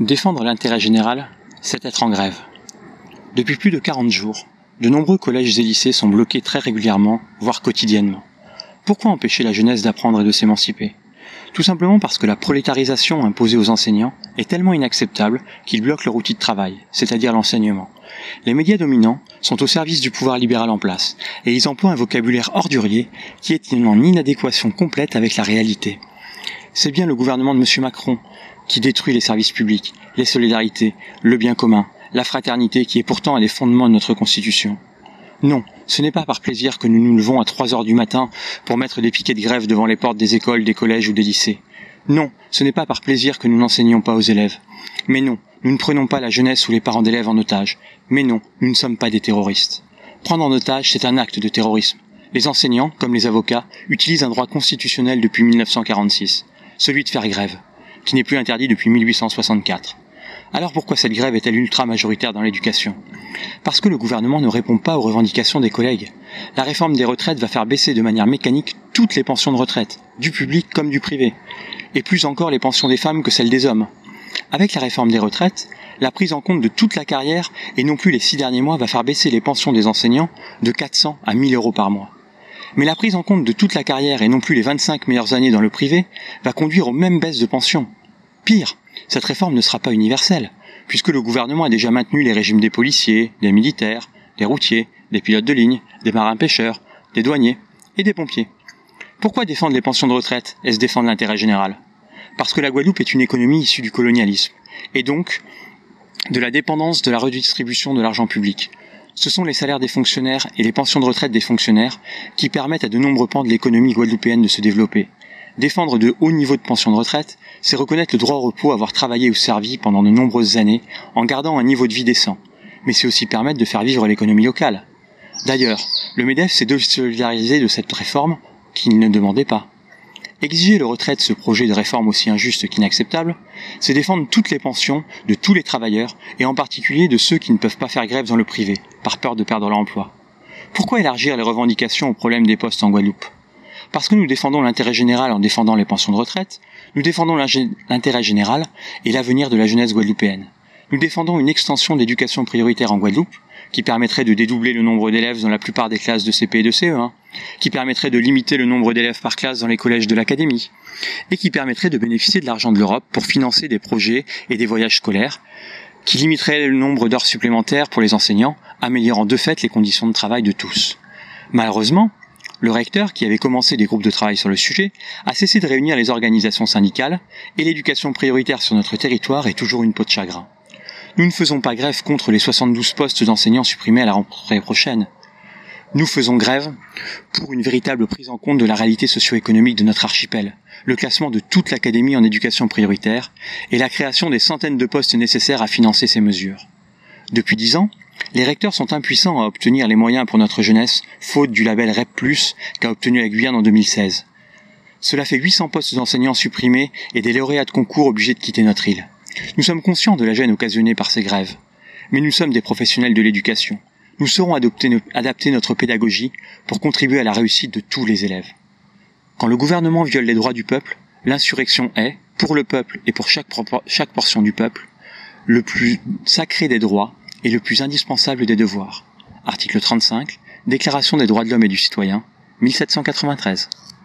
Défendre l'intérêt général, c'est être en grève. Depuis plus de 40 jours, de nombreux collèges et lycées sont bloqués très régulièrement, voire quotidiennement. Pourquoi empêcher la jeunesse d'apprendre et de s'émanciper? Tout simplement parce que la prolétarisation imposée aux enseignants est tellement inacceptable qu'ils bloquent leur outil de travail, c'est-à-dire l'enseignement. Les médias dominants sont au service du pouvoir libéral en place, et ils emploient un vocabulaire ordurier qui est en inadéquation complète avec la réalité. C'est bien le gouvernement de M. Macron qui détruit les services publics, les solidarités, le bien commun, la fraternité qui est pourtant un des fondements de notre Constitution. Non, ce n'est pas par plaisir que nous nous levons à 3 heures du matin pour mettre des piquets de grève devant les portes des écoles, des collèges ou des lycées. Non, ce n'est pas par plaisir que nous n'enseignons pas aux élèves. Mais non, nous ne prenons pas la jeunesse ou les parents d'élèves en otage. Mais non, nous ne sommes pas des terroristes. Prendre en otage, c'est un acte de terrorisme. Les enseignants, comme les avocats, utilisent un droit constitutionnel depuis 1946 celui de faire grève, qui n'est plus interdit depuis 1864. Alors pourquoi cette grève est-elle ultra majoritaire dans l'éducation? Parce que le gouvernement ne répond pas aux revendications des collègues. La réforme des retraites va faire baisser de manière mécanique toutes les pensions de retraite, du public comme du privé, et plus encore les pensions des femmes que celles des hommes. Avec la réforme des retraites, la prise en compte de toute la carrière et non plus les six derniers mois va faire baisser les pensions des enseignants de 400 à 1000 euros par mois. Mais la prise en compte de toute la carrière et non plus les 25 meilleures années dans le privé va conduire aux mêmes baisses de pension. Pire, cette réforme ne sera pas universelle, puisque le gouvernement a déjà maintenu les régimes des policiers, des militaires, des routiers, des pilotes de ligne, des marins-pêcheurs, des douaniers et des pompiers. Pourquoi défendre les pensions de retraite Est-ce défendre l'intérêt général? Parce que la Guadeloupe est une économie issue du colonialisme, et donc de la dépendance de la redistribution de l'argent public, ce sont les salaires des fonctionnaires et les pensions de retraite des fonctionnaires qui permettent à de nombreux pans de l'économie guadeloupéenne de se développer. Défendre de hauts niveaux de pension de retraite, c'est reconnaître le droit au repos, avoir travaillé ou servi pendant de nombreuses années en gardant un niveau de vie décent. Mais c'est aussi permettre de faire vivre l'économie locale. D'ailleurs, le MEDEF s'est désolidarisé de cette réforme qu'il ne demandait pas. Exiger le retrait de ce projet de réforme aussi injuste qu'inacceptable, c'est défendre toutes les pensions de tous les travailleurs, et en particulier de ceux qui ne peuvent pas faire grève dans le privé, par peur de perdre leur emploi. Pourquoi élargir les revendications au problème des postes en Guadeloupe? Parce que nous défendons l'intérêt général en défendant les pensions de retraite, nous défendons l'intérêt général et l'avenir de la jeunesse guadeloupéenne. Nous défendons une extension d'éducation prioritaire en Guadeloupe, qui permettrait de dédoubler le nombre d'élèves dans la plupart des classes de CP et de CE1, qui permettrait de limiter le nombre d'élèves par classe dans les collèges de l'académie, et qui permettrait de bénéficier de l'argent de l'Europe pour financer des projets et des voyages scolaires, qui limiterait le nombre d'heures supplémentaires pour les enseignants, améliorant de fait les conditions de travail de tous. Malheureusement, le recteur, qui avait commencé des groupes de travail sur le sujet, a cessé de réunir les organisations syndicales, et l'éducation prioritaire sur notre territoire est toujours une peau de chagrin. Nous ne faisons pas grève contre les 72 postes d'enseignants supprimés à la rentrée prochaine. Nous faisons grève pour une véritable prise en compte de la réalité socio-économique de notre archipel, le classement de toute l'académie en éducation prioritaire et la création des centaines de postes nécessaires à financer ces mesures. Depuis dix ans, les recteurs sont impuissants à obtenir les moyens pour notre jeunesse, faute du label REP+, qu'a obtenu la Guyane en 2016. Cela fait 800 postes d'enseignants supprimés et des lauréats de concours obligés de quitter notre île. Nous sommes conscients de la gêne occasionnée par ces grèves, mais nous sommes des professionnels de l'éducation. Nous saurons adapter notre pédagogie pour contribuer à la réussite de tous les élèves. Quand le gouvernement viole les droits du peuple, l'insurrection est, pour le peuple et pour chaque, chaque portion du peuple, le plus sacré des droits et le plus indispensable des devoirs. Article 35, Déclaration des droits de l'homme et du citoyen, 1793.